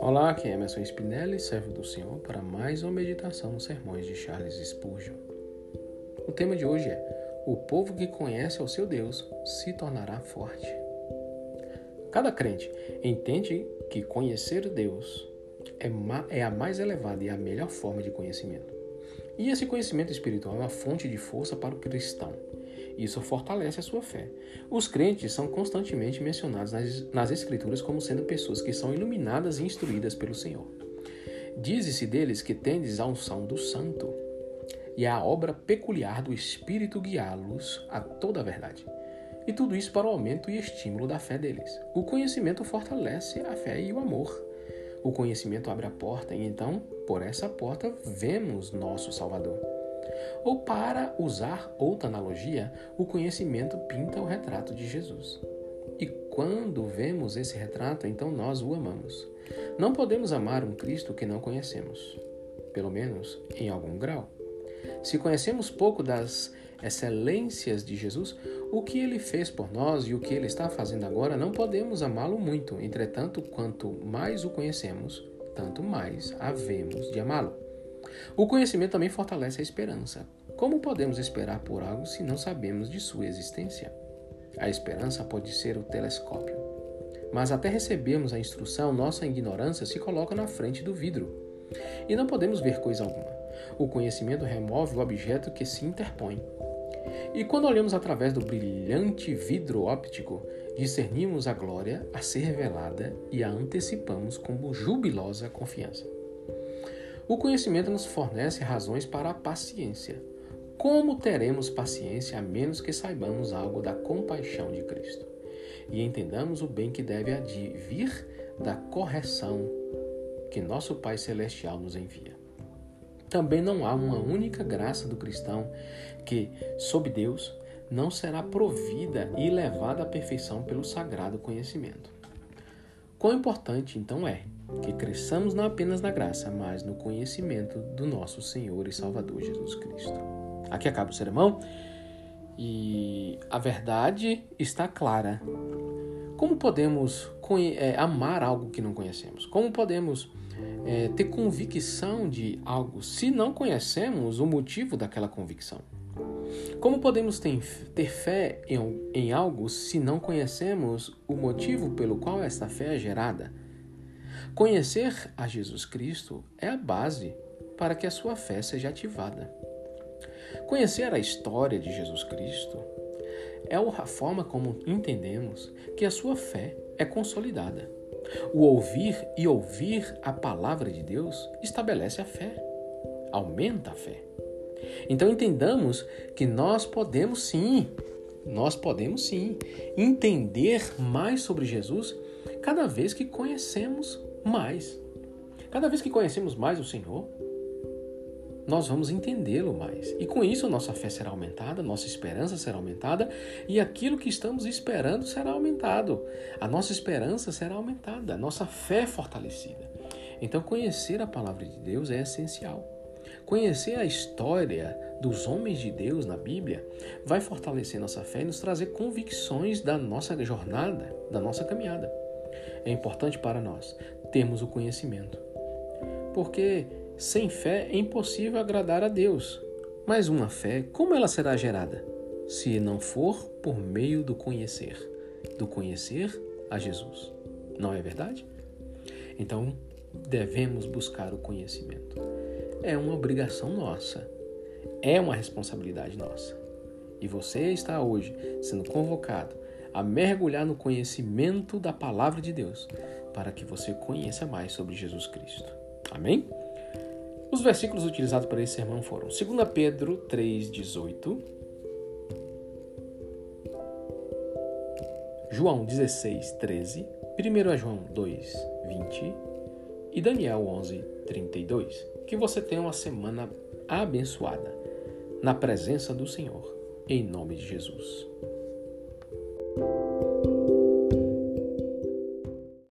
Olá, aqui é Emerson Spinelli, servo do Senhor, para mais uma meditação nos sermões de Charles Spurgeon. O tema de hoje é: O povo que conhece ao seu Deus se tornará forte. Cada crente entende que conhecer Deus é, é a mais elevada e a melhor forma de conhecimento. E esse conhecimento espiritual é uma fonte de força para o cristão. Isso fortalece a sua fé. Os crentes são constantemente mencionados nas, nas Escrituras como sendo pessoas que são iluminadas e instruídas pelo Senhor. Diz-se deles que tendes a unção do Santo e a obra peculiar do Espírito guiá-los a toda a verdade. E tudo isso para o aumento e estímulo da fé deles. O conhecimento fortalece a fé e o amor. O conhecimento abre a porta e então, por essa porta, vemos nosso Salvador. Ou para usar outra analogia, o conhecimento pinta o retrato de Jesus. E quando vemos esse retrato, então nós o amamos. Não podemos amar um Cristo que não conhecemos, pelo menos em algum grau. Se conhecemos pouco das excelências de Jesus, o que ele fez por nós e o que ele está fazendo agora, não podemos amá-lo muito. Entretanto, quanto mais o conhecemos, tanto mais havemos de amá-lo. O conhecimento também fortalece a esperança. Como podemos esperar por algo se não sabemos de sua existência? A esperança pode ser o telescópio. Mas até recebermos a instrução, nossa ignorância se coloca na frente do vidro. E não podemos ver coisa alguma. O conhecimento remove o objeto que se interpõe. E quando olhamos através do brilhante vidro óptico, discernimos a glória a ser revelada e a antecipamos com jubilosa confiança. O conhecimento nos fornece razões para a paciência. Como teremos paciência a menos que saibamos algo da compaixão de Cristo e entendamos o bem que deve advir da correção que nosso Pai Celestial nos envia? Também não há uma única graça do cristão que, sob Deus, não será provida e levada à perfeição pelo sagrado conhecimento. Quão importante então é que cresçamos não apenas na graça, mas no conhecimento do nosso Senhor e Salvador Jesus Cristo. Aqui acaba o sermão e a verdade está clara. Como podemos é, amar algo que não conhecemos? Como podemos é, ter convicção de algo se não conhecemos o motivo daquela convicção? Como podemos ter, ter fé em, em algo se não conhecemos o motivo pelo qual esta fé é gerada? Conhecer a Jesus Cristo é a base para que a sua fé seja ativada. Conhecer a história de Jesus Cristo é a forma como entendemos que a sua fé é consolidada. O ouvir e ouvir a palavra de Deus estabelece a fé, aumenta a fé. Então entendamos que nós podemos sim, nós podemos sim entender mais sobre Jesus cada vez que conhecemos mais. Cada vez que conhecemos mais o Senhor, nós vamos entendê-lo mais. E com isso, nossa fé será aumentada, nossa esperança será aumentada e aquilo que estamos esperando será aumentado. A nossa esperança será aumentada, a nossa fé fortalecida. Então, conhecer a palavra de Deus é essencial. Conhecer a história dos homens de Deus na Bíblia vai fortalecer nossa fé e nos trazer convicções da nossa jornada, da nossa caminhada. É importante para nós termos o conhecimento. Porque sem fé é impossível agradar a Deus. Mas uma fé, como ela será gerada? Se não for por meio do conhecer, do conhecer a Jesus. Não é verdade? Então, devemos buscar o conhecimento. É uma obrigação nossa. É uma responsabilidade nossa. E você está hoje sendo convocado a mergulhar no conhecimento da palavra de Deus, para que você conheça mais sobre Jesus Cristo. Amém? Os versículos utilizados para esse sermão foram 2 Pedro 3,18, João 16, 13, 1 João 2, 20 e Daniel 11, 32. Que você tenha uma semana abençoada na presença do Senhor, em nome de Jesus.